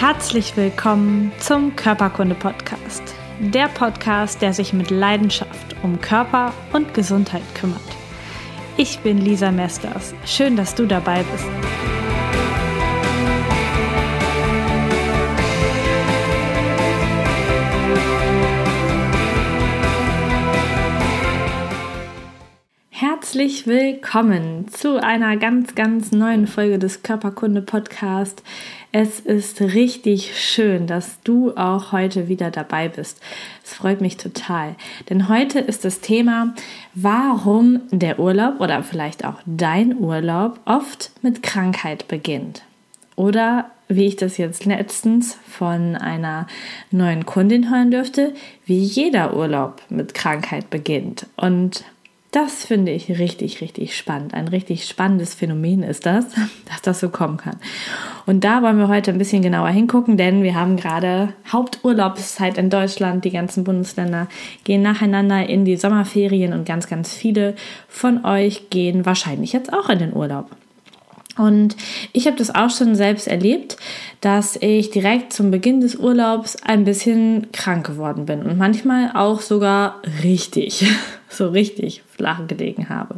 Herzlich willkommen zum Körperkunde Podcast. Der Podcast, der sich mit Leidenschaft um Körper und Gesundheit kümmert. Ich bin Lisa Mesters. Schön, dass du dabei bist. Herzlich willkommen zu einer ganz, ganz neuen Folge des Körperkunde Podcast. Es ist richtig schön, dass du auch heute wieder dabei bist. Es freut mich total, denn heute ist das Thema, warum der Urlaub oder vielleicht auch dein Urlaub oft mit Krankheit beginnt. Oder wie ich das jetzt letztens von einer neuen Kundin hören dürfte, wie jeder Urlaub mit Krankheit beginnt. Und das finde ich richtig, richtig spannend. Ein richtig spannendes Phänomen ist das, dass das so kommen kann. Und da wollen wir heute ein bisschen genauer hingucken, denn wir haben gerade Haupturlaubszeit in Deutschland. Die ganzen Bundesländer gehen nacheinander in die Sommerferien und ganz, ganz viele von euch gehen wahrscheinlich jetzt auch in den Urlaub. Und ich habe das auch schon selbst erlebt, dass ich direkt zum Beginn des Urlaubs ein bisschen krank geworden bin und manchmal auch sogar richtig, so richtig flach gelegen habe.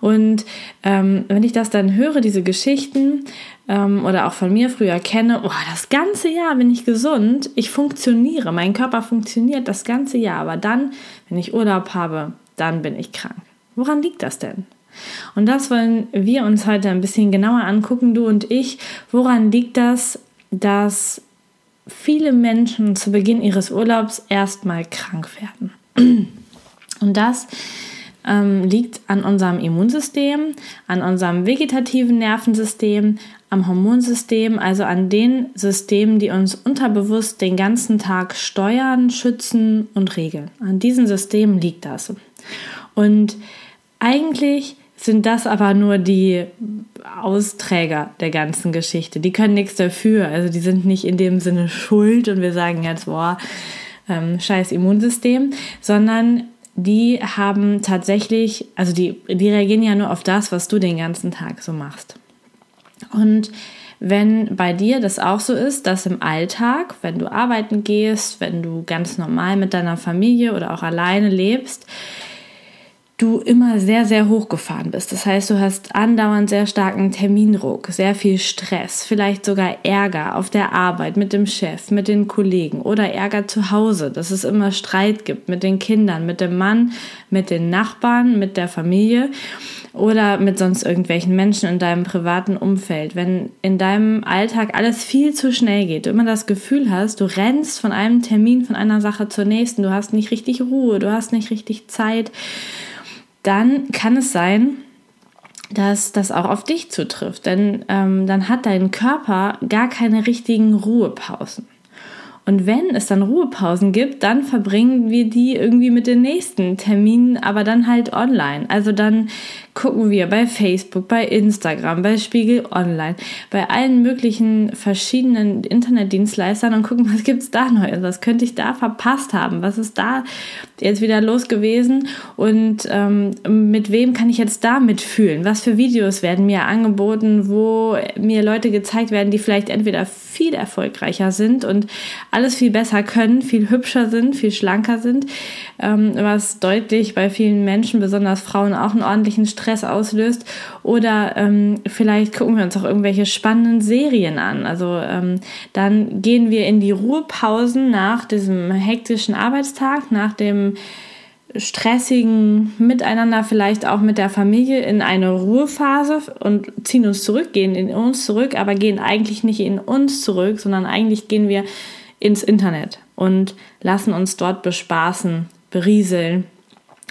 Und ähm, wenn ich das dann höre, diese Geschichten ähm, oder auch von mir früher kenne, oh, das ganze Jahr bin ich gesund, ich funktioniere, mein Körper funktioniert das ganze Jahr, aber dann, wenn ich Urlaub habe, dann bin ich krank. Woran liegt das denn? Und das wollen wir uns heute ein bisschen genauer angucken, du und ich. Woran liegt das, dass viele Menschen zu Beginn ihres Urlaubs erstmal krank werden? Und das ähm, liegt an unserem Immunsystem, an unserem vegetativen Nervensystem, am Hormonsystem, also an den Systemen, die uns unterbewusst den ganzen Tag steuern, schützen und regeln. An diesen Systemen liegt das. Und eigentlich sind das aber nur die Austräger der ganzen Geschichte. Die können nichts dafür. Also die sind nicht in dem Sinne schuld und wir sagen jetzt, boah, ähm, scheiß Immunsystem, sondern die haben tatsächlich, also die, die reagieren ja nur auf das, was du den ganzen Tag so machst. Und wenn bei dir das auch so ist, dass im Alltag, wenn du arbeiten gehst, wenn du ganz normal mit deiner Familie oder auch alleine lebst, du immer sehr, sehr hochgefahren bist. Das heißt, du hast andauernd sehr starken Termindruck, sehr viel Stress, vielleicht sogar Ärger auf der Arbeit mit dem Chef, mit den Kollegen oder Ärger zu Hause, dass es immer Streit gibt mit den Kindern, mit dem Mann, mit den Nachbarn, mit der Familie oder mit sonst irgendwelchen Menschen in deinem privaten Umfeld. Wenn in deinem Alltag alles viel zu schnell geht, du immer das Gefühl hast, du rennst von einem Termin, von einer Sache zur nächsten, du hast nicht richtig Ruhe, du hast nicht richtig Zeit, dann kann es sein, dass das auch auf dich zutrifft. Denn ähm, dann hat dein Körper gar keine richtigen Ruhepausen. Und wenn es dann Ruhepausen gibt, dann verbringen wir die irgendwie mit den nächsten Terminen, aber dann halt online. Also dann gucken wir bei Facebook, bei Instagram, bei Spiegel Online, bei allen möglichen verschiedenen Internetdienstleistern und gucken, was gibt's da Neues, was könnte ich da verpasst haben, was ist da jetzt wieder los gewesen und ähm, mit wem kann ich jetzt da mitfühlen, was für Videos werden mir angeboten, wo mir Leute gezeigt werden, die vielleicht entweder viel erfolgreicher sind und alles viel besser können, viel hübscher sind, viel schlanker sind, ähm, was deutlich bei vielen Menschen, besonders Frauen, auch einen ordentlichen Stress auslöst. Oder ähm, vielleicht gucken wir uns auch irgendwelche spannenden Serien an. Also ähm, dann gehen wir in die Ruhepausen nach diesem hektischen Arbeitstag, nach dem stressigen Miteinander, vielleicht auch mit der Familie in eine Ruhephase und ziehen uns zurück, gehen in uns zurück, aber gehen eigentlich nicht in uns zurück, sondern eigentlich gehen wir ins Internet und lassen uns dort bespaßen, berieseln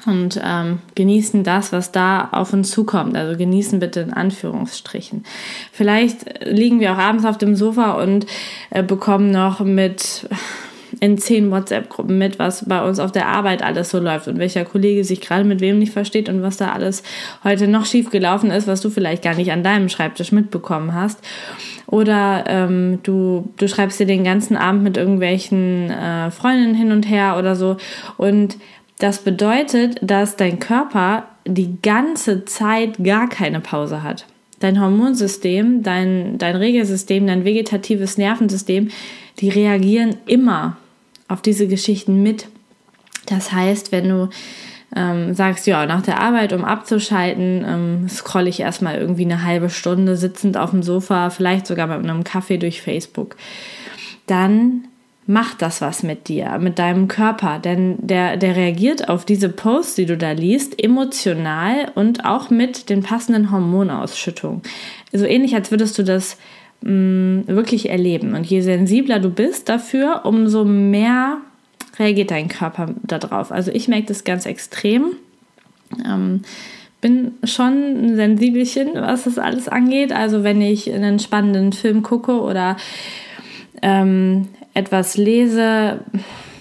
und ähm, genießen das, was da auf uns zukommt. Also genießen bitte in Anführungsstrichen. Vielleicht liegen wir auch abends auf dem Sofa und äh, bekommen noch mit in zehn WhatsApp-Gruppen mit, was bei uns auf der Arbeit alles so läuft und welcher Kollege sich gerade mit wem nicht versteht und was da alles heute noch schief gelaufen ist, was du vielleicht gar nicht an deinem Schreibtisch mitbekommen hast. Oder ähm, du, du schreibst dir den ganzen Abend mit irgendwelchen äh, Freundinnen hin und her oder so. Und das bedeutet, dass dein Körper die ganze Zeit gar keine Pause hat. dein Hormonsystem, dein, dein Regelsystem, dein vegetatives Nervensystem, die reagieren immer auf diese Geschichten mit. Das heißt, wenn du ähm, sagst, ja, nach der Arbeit, um abzuschalten, ähm, scrolle ich erstmal irgendwie eine halbe Stunde sitzend auf dem Sofa, vielleicht sogar mit einem Kaffee durch Facebook, dann macht das was mit dir, mit deinem Körper, denn der, der reagiert auf diese Posts, die du da liest, emotional und auch mit den passenden Hormonausschüttungen. So ähnlich, als würdest du das mh, mm, wirklich erleben. Und je sensibler du bist dafür, umso mehr reagiert dein Körper darauf. Also ich merke das ganz extrem. Ähm, bin schon ein Sensibelchen, was das alles angeht. Also wenn ich einen spannenden Film gucke oder ähm, etwas lese,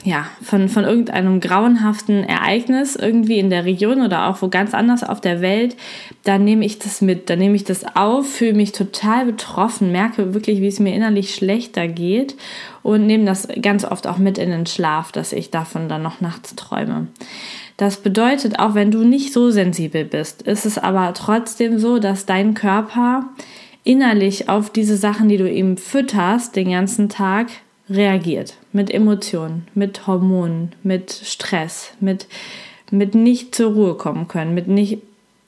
ja, von, von irgendeinem grauenhaften Ereignis irgendwie in der Region oder auch wo ganz anders auf der Welt, dann nehme ich das mit, dann nehme ich das auf, fühle mich total betroffen, merke wirklich, wie es mir innerlich schlechter geht und nehme das ganz oft auch mit in den Schlaf, dass ich davon dann noch nachts träume. Das bedeutet, auch wenn du nicht so sensibel bist, ist es aber trotzdem so, dass dein Körper innerlich auf diese Sachen, die du ihm fütterst, den ganzen Tag reagiert. Mit Emotionen, mit Hormonen, mit Stress, mit, mit nicht zur Ruhe kommen können, mit nicht,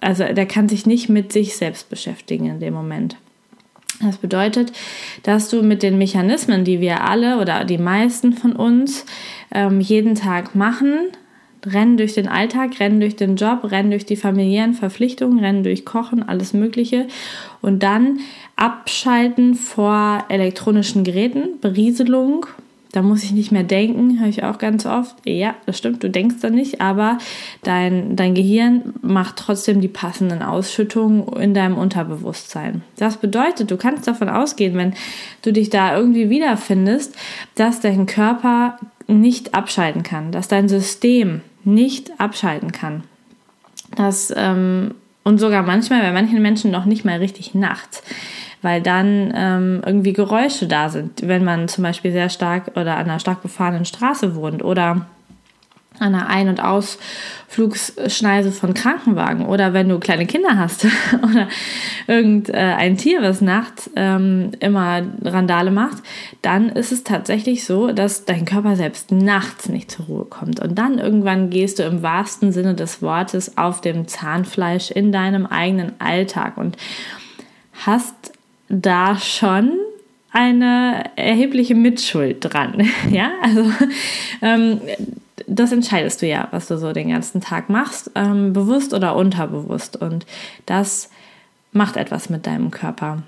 also der kann sich nicht mit sich selbst beschäftigen in dem Moment. Das bedeutet, dass du mit den Mechanismen, die wir alle oder die meisten von uns ähm, jeden Tag machen, rennen durch den Alltag, rennen durch den Job, rennen durch die familiären Verpflichtungen, rennen durch Kochen, alles Mögliche und dann abschalten vor elektronischen Geräten, Berieselung. Da muss ich nicht mehr denken, höre ich auch ganz oft. Ja, das stimmt, du denkst da nicht, aber dein, dein Gehirn macht trotzdem die passenden Ausschüttungen in deinem Unterbewusstsein. Das bedeutet, du kannst davon ausgehen, wenn du dich da irgendwie wiederfindest, dass dein Körper nicht abschalten kann, dass dein System nicht abschalten kann. Das, ähm, und sogar manchmal bei manchen Menschen noch nicht mal richtig nachts, weil dann ähm, irgendwie Geräusche da sind, wenn man zum Beispiel sehr stark oder an einer stark befahrenen Straße wohnt oder an einer Ein- und Ausflugsschneise von Krankenwagen oder wenn du kleine Kinder hast oder irgendein Tier, was nachts ähm, immer Randale macht, dann ist es tatsächlich so, dass dein Körper selbst nachts nicht zur Ruhe kommt. Und dann irgendwann gehst du im wahrsten Sinne des Wortes auf dem Zahnfleisch in deinem eigenen Alltag und hast da schon eine erhebliche Mitschuld dran. Ja, also ähm, das entscheidest du ja, was du so den ganzen Tag machst, ähm, bewusst oder unterbewusst. Und das macht etwas mit deinem Körper.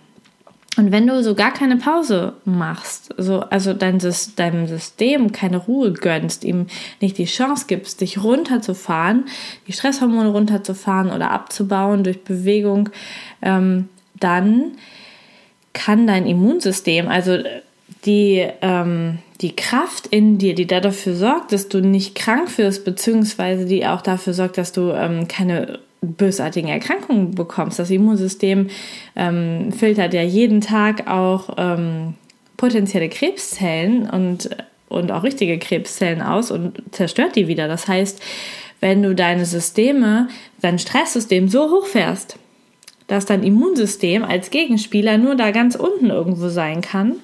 Und wenn du so gar keine Pause machst, so, also dein, deinem System keine Ruhe gönnst, ihm nicht die Chance gibst, dich runterzufahren, die Stresshormone runterzufahren oder abzubauen durch Bewegung, ähm, dann kann dein Immunsystem, also die, ähm, die Kraft in dir, die da dafür sorgt, dass du nicht krank wirst, beziehungsweise die auch dafür sorgt, dass du ähm, keine bösartigen Erkrankungen bekommst. Das Immunsystem ähm, filtert ja jeden Tag auch ähm, potenzielle Krebszellen und, und auch richtige Krebszellen aus und zerstört die wieder. Das heißt, wenn du deine Systeme, dein Stresssystem so hochfährst, dass dein Immunsystem als Gegenspieler nur da ganz unten irgendwo sein kann,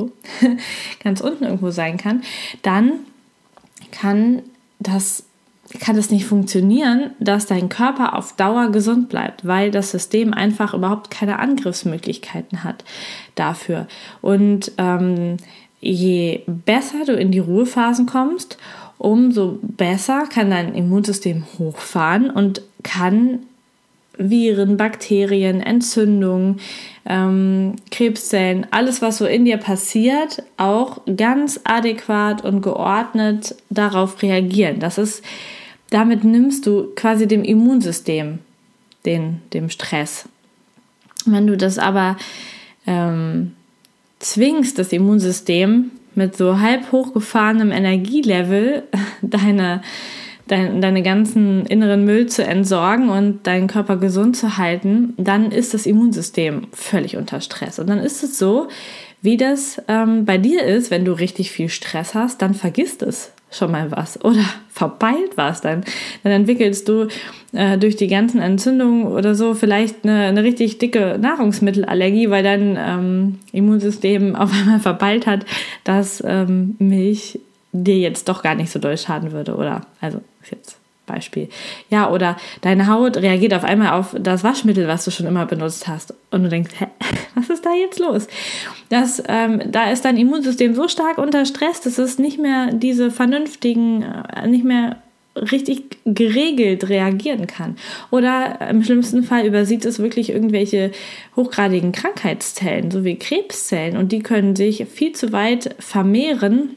so ganz unten irgendwo sein kann, dann kann das kann es nicht funktionieren, dass dein Körper auf Dauer gesund bleibt, weil das System einfach überhaupt keine Angriffsmöglichkeiten hat dafür. Und ähm, je besser du in die Ruhephasen kommst, umso besser kann dein Immunsystem hochfahren und kann Viren, Bakterien, Entzündungen, ähm, Krebszellen, alles, was so in dir passiert, auch ganz adäquat und geordnet darauf reagieren. Das ist, damit nimmst du quasi dem Immunsystem den, dem Stress. Wenn du das aber ähm, zwingst, das Immunsystem mit so halb hochgefahrenem Energielevel deine dein, deine ganzen inneren Müll zu entsorgen und deinen Körper gesund zu halten, dann ist das Immunsystem völlig unter Stress. Und dann ist es so, wie das ähm, bei dir ist, wenn du richtig viel Stress hast, dann vergisst es. schon mal was oder verpeilt was, dann, dann entwickelst du äh, durch die ganzen Entzündungen oder so vielleicht eine, eine richtig dicke Nahrungsmittelallergie, weil dein ähm, Immunsystem auf einmal verpeilt hat, dass ähm, Milch dir jetzt doch gar nicht so doll schaden würde oder also ist jetzt Beispiel. Ja, oder deine Haut reagiert auf einmal auf das Waschmittel, was du schon immer benutzt hast. Und du denkst, hä, was ist da jetzt los? Das, ähm, da ist dein Immunsystem so stark unter Stress, dass es nicht mehr diese vernünftigen, äh, nicht mehr richtig geregelt reagieren kann. Oder im schlimmsten Fall übersieht es wirklich irgendwelche hochgradigen Krankheitszellen, so wie Krebszellen. Und die können sich viel zu weit vermehren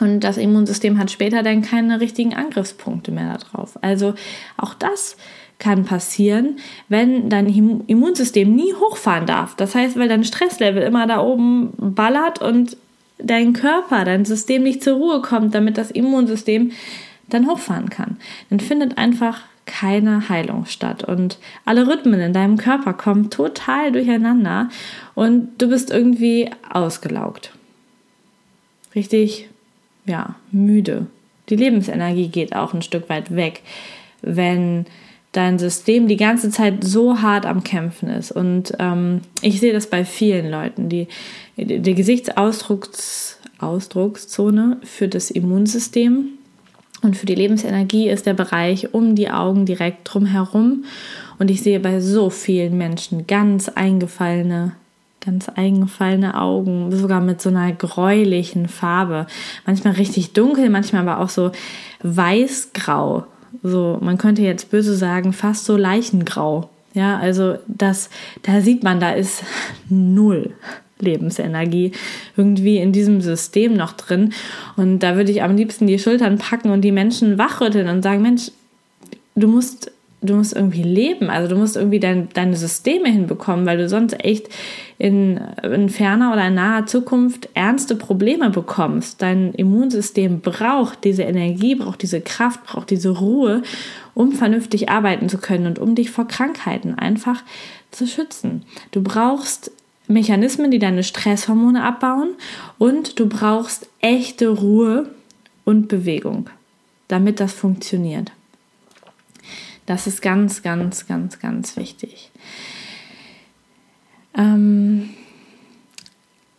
und das Immunsystem hat später dann keine richtigen Angriffspunkte mehr darauf. Also auch das kann passieren, wenn dein Immunsystem nie hochfahren darf. Das heißt, weil dein Stresslevel immer da oben ballert und dein Körper, dein System nicht zur Ruhe kommt, damit das Immunsystem dann hochfahren kann. Dann findet einfach keine Heilung statt und alle Rhythmen in deinem Körper kommen total durcheinander und du bist irgendwie ausgelaugt. Richtig ja, müde. Die Lebensenergie geht auch ein Stück weit weg, wenn dein System die ganze Zeit so hart am Kämpfen ist. Und ähm, ich sehe das bei vielen Leuten. Die, die Gesichtsausdruckszone für das Immunsystem und für die Lebensenergie ist der Bereich um die Augen direkt drumherum. Und ich sehe bei so vielen Menschen ganz eingefallene ganz eingefallene Augen, sogar mit so einer gräulichen Farbe. Manchmal richtig dunkel, manchmal aber auch so weiß-grau. So, man könnte jetzt böse sagen, fast so leichengrau. Ja, also das, da sieht man, da ist null Lebensenergie irgendwie in diesem System noch drin. Und da würde ich am liebsten die Schultern packen und die Menschen wachrütteln und sagen, Mensch, du musst du musst irgendwie leben, also du musst irgendwie dein, deine Systeme hinbekommen, weil du sonst echt in, in ferner oder in naher Zukunft ernste Probleme bekommst. Dein Immunsystem braucht diese Energie, braucht diese Kraft, braucht diese Ruhe, um vernünftig arbeiten zu können und um dich vor Krankheiten einfach zu schützen. Du brauchst Mechanismen, die deine Stresshormone abbauen und du brauchst echte Ruhe und Bewegung, damit das funktioniert. Das ist ganz, ganz, ganz, ganz wichtig. Ähm,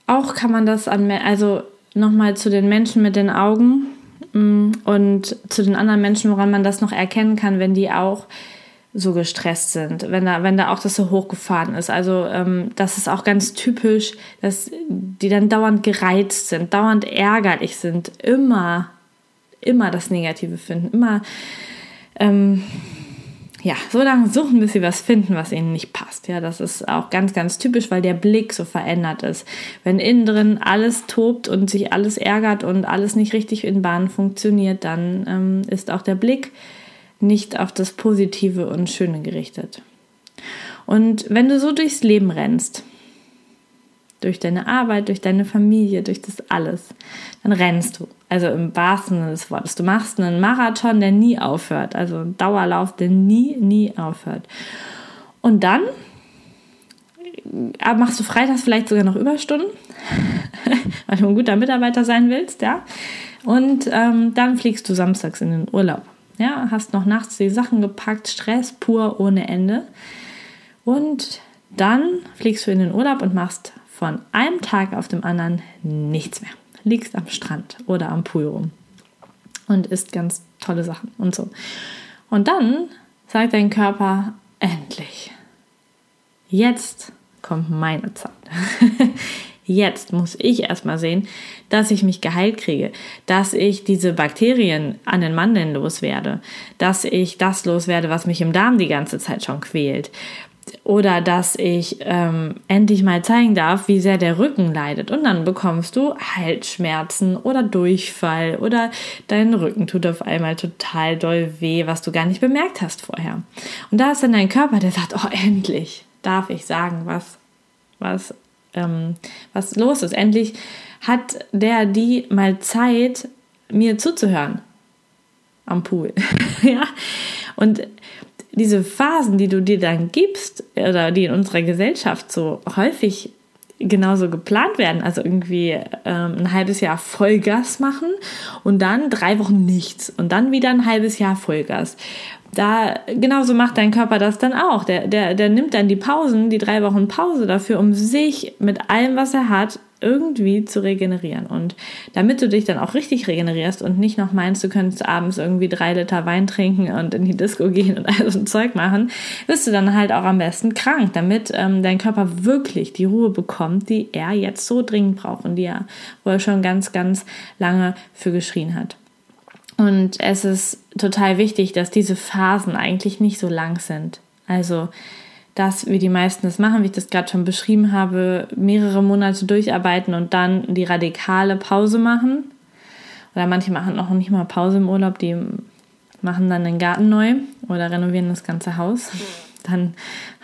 auch kann man das an, also nochmal zu den Menschen mit den Augen mm, und zu den anderen Menschen, woran man das noch erkennen kann, wenn die auch so gestresst sind, wenn da, wenn da auch das so hochgefahren ist. Also ähm, das ist auch ganz typisch, dass die dann dauernd gereizt sind, dauernd ärgerlich sind, immer, immer das Negative finden, immer ähm, ja, so lange suchen, bis sie was finden, was ihnen nicht passt. Ja, das ist auch ganz, ganz typisch, weil der Blick so verändert ist. Wenn innen drin alles tobt und sich alles ärgert und alles nicht richtig in Bahnen funktioniert, dann ähm, ist auch der Blick nicht auf das Positive und Schöne gerichtet. Und wenn du so durchs Leben rennst, durch deine Arbeit, durch deine Familie, durch das alles, dann rennst du. Also im wahrsten Sinne des Wortes. Du machst einen Marathon, der nie aufhört. Also einen Dauerlauf, der nie, nie aufhört. Und dann äh, machst du freitags vielleicht sogar noch Überstunden, weil du ein guter Mitarbeiter sein willst, ja. Und ähm, dann fliegst du samstags in den Urlaub. Ja, hast noch nachts die Sachen gepackt, Stress pur ohne Ende. Und dann fliegst du in den Urlaub und machst von einem Tag auf dem anderen nichts mehr. Liegst am Strand oder am Pool rum und isst ganz tolle Sachen und so. Und dann sagt dein Körper endlich, jetzt kommt meine Zeit. Jetzt muss ich erstmal sehen, dass ich mich geheilt kriege, dass ich diese Bakterien an den Mandeln loswerde, dass ich das loswerde, was mich im Darm die ganze Zeit schon quält, oder dass ich ähm, endlich mal zeigen darf, wie sehr der Rücken leidet. Und dann bekommst du Halsschmerzen oder Durchfall oder dein Rücken tut auf einmal total doll weh, was du gar nicht bemerkt hast vorher. Und da ist dann dein Körper, der sagt, oh, endlich darf ich sagen, was, was, ähm, was los ist. Endlich hat der die mal Zeit, mir zuzuhören am Pool. ja. Und diese Phasen, die du dir dann gibst oder die in unserer Gesellschaft so häufig genauso geplant werden. Also irgendwie ähm, ein halbes Jahr Vollgas machen und dann drei Wochen nichts und dann wieder ein halbes Jahr Vollgas. Da genauso macht dein Körper das dann auch. Der, der, der nimmt dann die Pausen, die drei Wochen Pause dafür, um sich mit allem, was er hat, irgendwie zu regenerieren. Und damit du dich dann auch richtig regenerierst und nicht noch meinst, du könntest abends irgendwie drei Liter Wein trinken und in die Disco gehen und all so ein Zeug machen, bist du dann halt auch am besten krank, damit ähm, dein Körper wirklich die Ruhe bekommt, die er jetzt so dringend braucht und die er, wo er schon ganz, ganz lange für geschrien hat. Und es ist total wichtig, dass diese Phasen eigentlich nicht so lang sind. Also dass, wie die meisten es machen, wie ich das gerade schon beschrieben habe, mehrere Monate durcharbeiten und dann die radikale Pause machen. Oder manche machen noch nicht mal Pause im Urlaub, die machen dann den Garten neu oder renovieren das ganze Haus. Dann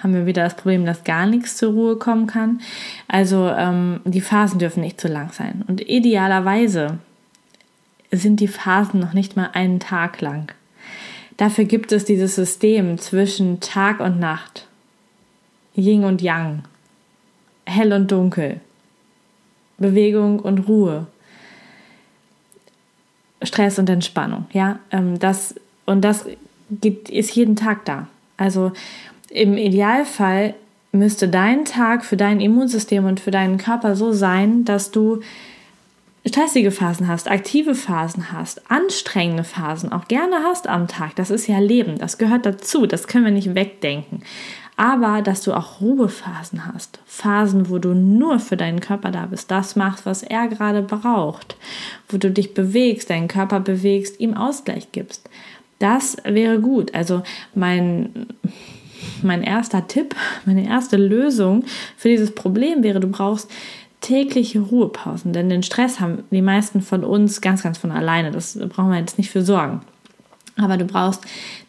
haben wir wieder das Problem, dass gar nichts zur Ruhe kommen kann. Also ähm, die Phasen dürfen nicht zu lang sein. Und idealerweise sind die Phasen noch nicht mal einen Tag lang. Dafür gibt es dieses System zwischen Tag und Nacht. Yin und Yang, hell und dunkel, Bewegung und Ruhe, Stress und Entspannung. Ja, ähm, das und das ist jeden Tag da. Also im Idealfall müsste dein Tag für dein Immunsystem und für deinen Körper so sein, dass du stressige Phasen hast, aktive Phasen hast, anstrengende Phasen auch gerne hast am Tag. Das ist ja Leben, das gehört dazu, das können wir nicht wegdenken aber dass du auch Ruhephasen hast. Phasen, wo du nur für deinen Körper da bist, das machst, was er gerade braucht, wo du dich bewegst, deinen Körper bewegst, ihm Ausgleich gibst. Das wäre gut. Also mein, mein erster Tipp, meine erste Lösung für dieses Problem wäre, du brauchst tägliche Ruhepausen, denn den Stress haben die meisten von uns ganz, ganz von alleine. Das brauchen wir jetzt nicht für sorgen. Aber du brauchst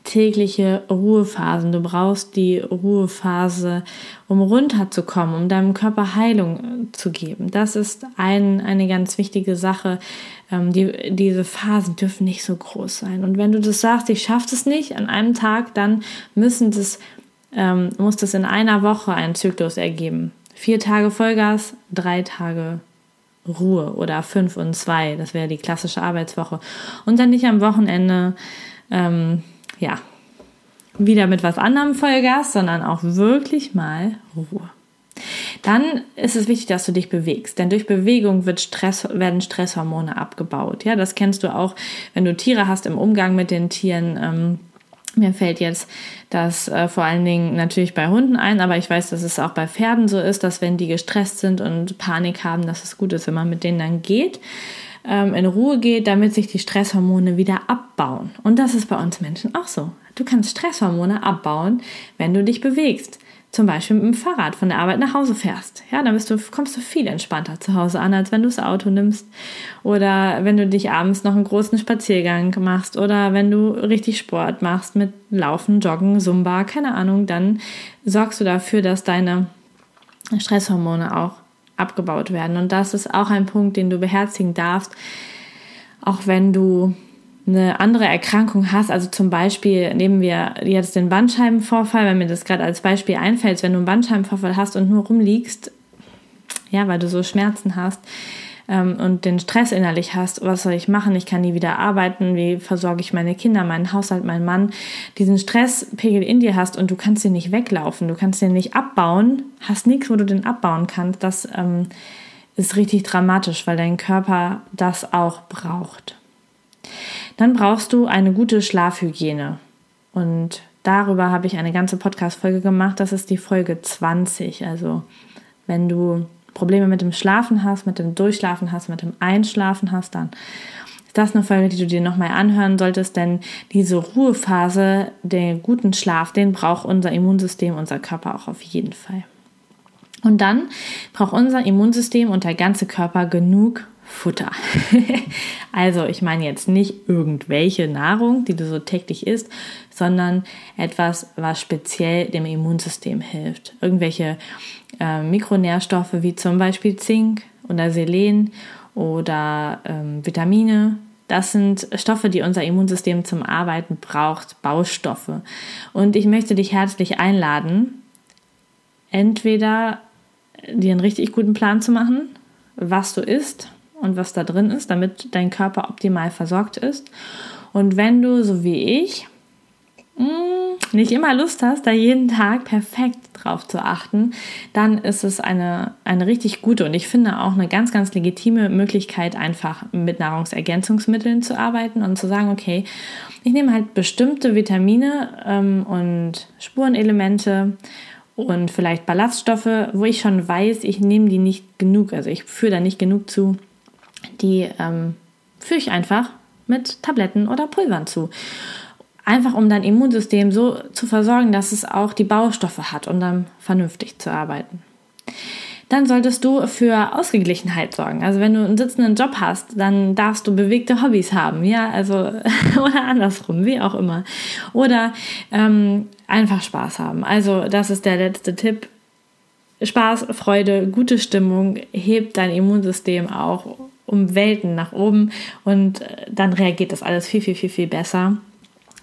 tägliche Ruhephasen. Du brauchst die Ruhephase, um runterzukommen, um deinem Körper Heilung zu geben. Das ist ein, eine ganz wichtige Sache. Ähm, die, diese Phasen dürfen nicht so groß sein. Und wenn du das sagst, ich schaffe es nicht an einem Tag, dann müssen das, ähm, muss das in einer Woche einen Zyklus ergeben. Vier Tage Vollgas, drei Tage Ruhe oder fünf und zwei. Das wäre die klassische Arbeitswoche. Und dann nicht am Wochenende ähm, ja, wieder mit was anderem Vollgas, sondern auch wirklich mal Ruhe. Dann ist es wichtig, dass du dich bewegst, denn durch Bewegung wird Stress, werden Stresshormone abgebaut. Ja, das kennst du auch, wenn du Tiere hast im Umgang mit den Tieren. Ähm, mir fällt jetzt das äh, vor allen Dingen natürlich bei Hunden ein, aber ich weiß, dass es auch bei Pferden so ist, dass wenn die gestresst sind und Panik haben, dass es gut ist, wenn man mit denen dann geht ähm, in Ruhe geht, damit sich die Stresshormone wieder abbauen. Und das ist bei uns Menschen auch so. Du kannst Stresshormone abbauen, wenn du dich bewegst. Zum Beispiel mit dem Fahrrad von der Arbeit nach Hause fährst. Ja, dann du, kommst du viel entspannter zu Hause an, als wenn du das Auto nimmst. Oder wenn du dich abends noch einen großen Spaziergang machst. Oder wenn du richtig Sport machst mit Laufen, Joggen, Zumba, keine Ahnung, dann sorgst du dafür, dass deine Stresshormone auch abgebaut werden. Und das ist auch ein Punkt, den du beherzigen darfst, auch wenn du eine andere Erkrankung hast, also zum Beispiel nehmen wir jetzt den Bandscheibenvorfall, wenn mir das gerade als Beispiel einfällt, wenn du einen Bandscheibenvorfall hast und nur rumliegst, ja, weil du so Schmerzen hast, ähm, und den Stress innerlich hast, was soll ich machen? Ich kann nie wieder arbeiten, wie versorge ich meine Kinder, meinen Haushalt, meinen Mann, diesen Stresspegel in dir hast und du kannst den nicht weglaufen, du kannst den nicht abbauen, hast nichts, wo du den abbauen kannst, das ähm, ist richtig dramatisch, weil dein Körper das auch braucht. Dann brauchst du eine gute Schlafhygiene. Und darüber habe ich eine ganze Podcast-Folge gemacht. Das ist die Folge 20. Also, wenn du Probleme mit dem Schlafen hast, mit dem Durchschlafen hast, mit dem Einschlafen hast, dann ist das eine Folge, die du dir nochmal anhören solltest, denn diese Ruhephase, den guten Schlaf, den braucht unser Immunsystem, unser Körper auch auf jeden Fall. Und dann braucht unser Immunsystem und der ganze Körper genug Futter. also ich meine jetzt nicht irgendwelche Nahrung, die du so täglich isst, sondern etwas, was speziell dem Immunsystem hilft. Irgendwelche äh, Mikronährstoffe wie zum Beispiel Zink oder Selen oder ähm, Vitamine. Das sind Stoffe, die unser Immunsystem zum Arbeiten braucht, Baustoffe. Und ich möchte dich herzlich einladen, entweder dir einen richtig guten Plan zu machen, was du isst und was da drin ist, damit dein Körper optimal versorgt ist. Und wenn du, so wie ich, Mm, nicht immer Lust hast, da jeden Tag perfekt drauf zu achten, dann ist es eine, eine richtig gute und ich finde auch eine ganz, ganz legitime Möglichkeit, einfach mit Nahrungsergänzungsmitteln zu arbeiten und zu sagen, okay, ich nehme halt bestimmte Vitamine ähm, und Spurenelemente und vielleicht Ballaststoffe, wo ich schon weiß, ich nehme die nicht genug, also ich führe da nicht genug zu, die ähm, führe ich einfach mit Tabletten oder Pulvern zu. Einfach um dein Immunsystem so zu versorgen, dass es auch die Baustoffe hat, um dann vernünftig zu arbeiten. Dann solltest du für Ausgeglichenheit sorgen. Also wenn du einen sitzenden Job hast, dann darfst du bewegte Hobbys haben, ja, also oder andersrum, wie auch immer. Oder ähm, einfach Spaß haben. Also das ist der letzte Tipp. Spaß, Freude, gute Stimmung hebt dein Immunsystem auch um Welten nach oben und äh, dann reagiert das alles viel, viel, viel, viel besser.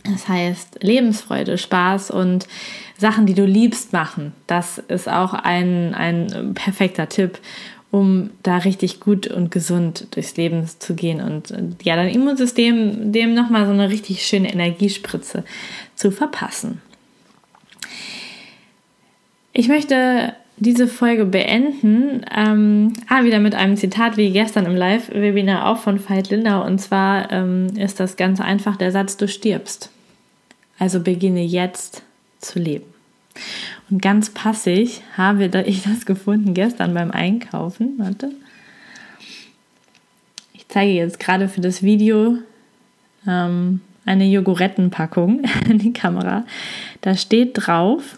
Das heißt, Lebensfreude, Spaß und Sachen, die du liebst, machen. Das ist auch ein, ein perfekter Tipp, um da richtig gut und gesund durchs Leben zu gehen und ja, dein Immunsystem dem nochmal so eine richtig schöne Energiespritze zu verpassen. Ich möchte diese Folge beenden. Ähm, ah, wieder mit einem Zitat wie gestern im Live-Webinar auch von Veit Lindau. Und zwar ähm, ist das ganz einfach der Satz, du stirbst. Also beginne jetzt zu leben. Und ganz passig habe ich das gefunden gestern beim Einkaufen. Warte. Ich zeige jetzt gerade für das Video ähm, eine Jogorettenpackung in die Kamera. Da steht drauf,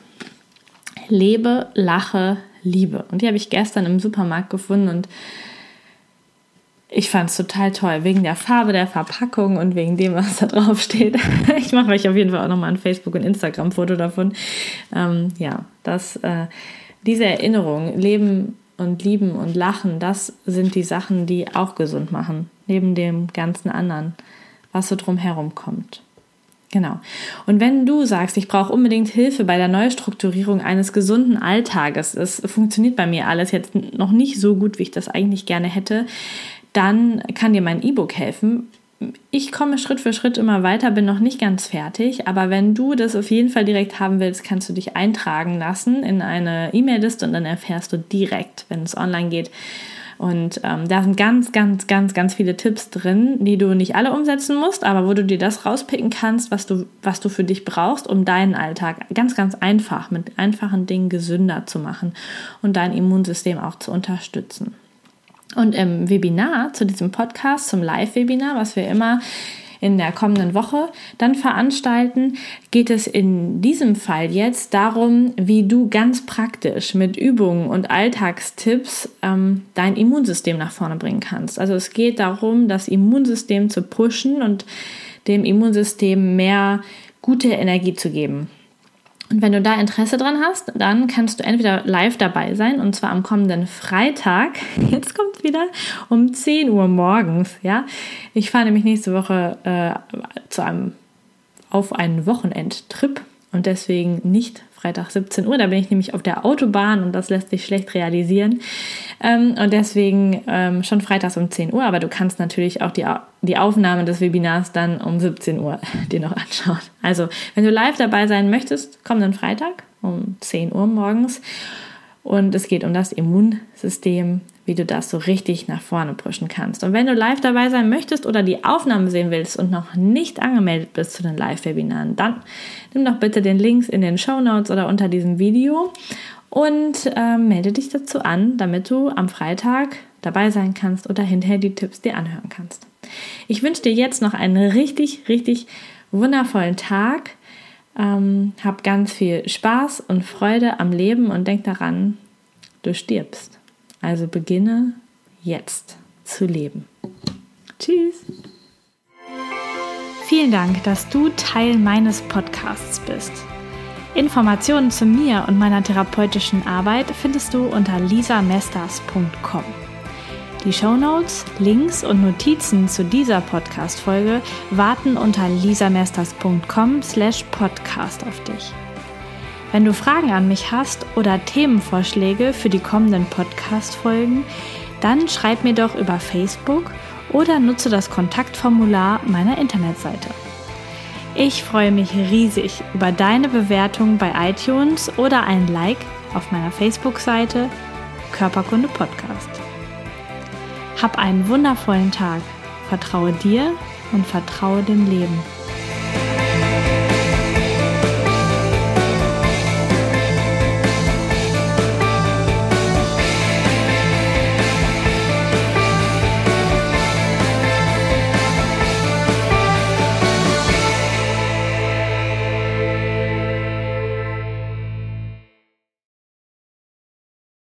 lebe, lache, liebe. Und die habe ich gestern im Supermarkt gefunden und ich fand es total toll, wegen der Farbe der Verpackung und wegen dem, was da drauf steht. Ich mache euch auf jeden Fall auch nochmal ein Facebook- und Instagram-Foto davon. Ähm, ja, das, äh, diese Erinnerung, Leben und Lieben und Lachen, das sind die Sachen, die auch gesund machen, neben dem ganzen anderen, was so drumherum kommt. Genau. Und wenn du sagst, ich brauche unbedingt Hilfe bei der Neustrukturierung eines gesunden Alltages, es funktioniert bei mir alles jetzt noch nicht so gut, wie ich das eigentlich gerne hätte, dann kann dir mein E-Book helfen. Ich komme Schritt für Schritt immer weiter, bin noch nicht ganz fertig, aber wenn du das auf jeden Fall direkt haben willst, kannst du dich eintragen lassen in eine E-Mail-Liste und dann erfährst du direkt, wenn es online geht, und ähm, da sind ganz, ganz, ganz, ganz viele Tipps drin, die du nicht alle umsetzen musst, aber wo du dir das rauspicken kannst, was du, was du für dich brauchst, um deinen Alltag ganz, ganz einfach mit einfachen Dingen gesünder zu machen und dein Immunsystem auch zu unterstützen. Und im Webinar zu diesem Podcast, zum Live-Webinar, was wir immer in der kommenden Woche dann veranstalten, geht es in diesem Fall jetzt darum, wie du ganz praktisch mit Übungen und Alltagstipps ähm, dein Immunsystem nach vorne bringen kannst. Also es geht darum, das Immunsystem zu pushen und dem Immunsystem mehr gute Energie zu geben. Und wenn du da Interesse dran hast, dann kannst du entweder live dabei sein und zwar am kommenden Freitag. Jetzt kommt wieder um 10 Uhr morgens. Ja, ich fahre nämlich nächste Woche äh, zu einem auf einen Wochenendtrip und deswegen nicht Freitag 17 Uhr. Da bin ich nämlich auf der Autobahn und das lässt sich schlecht realisieren. Ähm, und deswegen ähm, schon freitags um 10 Uhr. Aber du kannst natürlich auch die, die Aufnahme des Webinars dann um 17 Uhr dir noch anschauen. Also, wenn du live dabei sein möchtest, komm dann Freitag um 10 Uhr morgens. Und es geht um das Immunsystem, wie du das so richtig nach vorne pushen kannst. Und wenn du live dabei sein möchtest oder die Aufnahme sehen willst und noch nicht angemeldet bist zu den Live-Webinaren, dann nimm doch bitte den Links in den Show Notes oder unter diesem Video und äh, melde dich dazu an, damit du am Freitag dabei sein kannst oder hinterher die Tipps dir anhören kannst. Ich wünsche dir jetzt noch einen richtig, richtig wundervollen Tag. Ähm, hab ganz viel Spaß und Freude am Leben und denk daran, du stirbst. Also beginne jetzt zu leben. Tschüss. Vielen Dank, dass du Teil meines Podcasts bist. Informationen zu mir und meiner therapeutischen Arbeit findest du unter lisamesters.com. Die Shownotes, Links und Notizen zu dieser Podcast-Folge warten unter lisamesters.com slash podcast auf dich. Wenn du Fragen an mich hast oder Themenvorschläge für die kommenden Podcast-Folgen, dann schreib mir doch über Facebook oder nutze das Kontaktformular meiner Internetseite. Ich freue mich riesig über deine Bewertung bei iTunes oder ein Like auf meiner Facebook-Seite Körperkunde Podcast. Hab einen wundervollen Tag. Vertraue dir und vertraue dem Leben.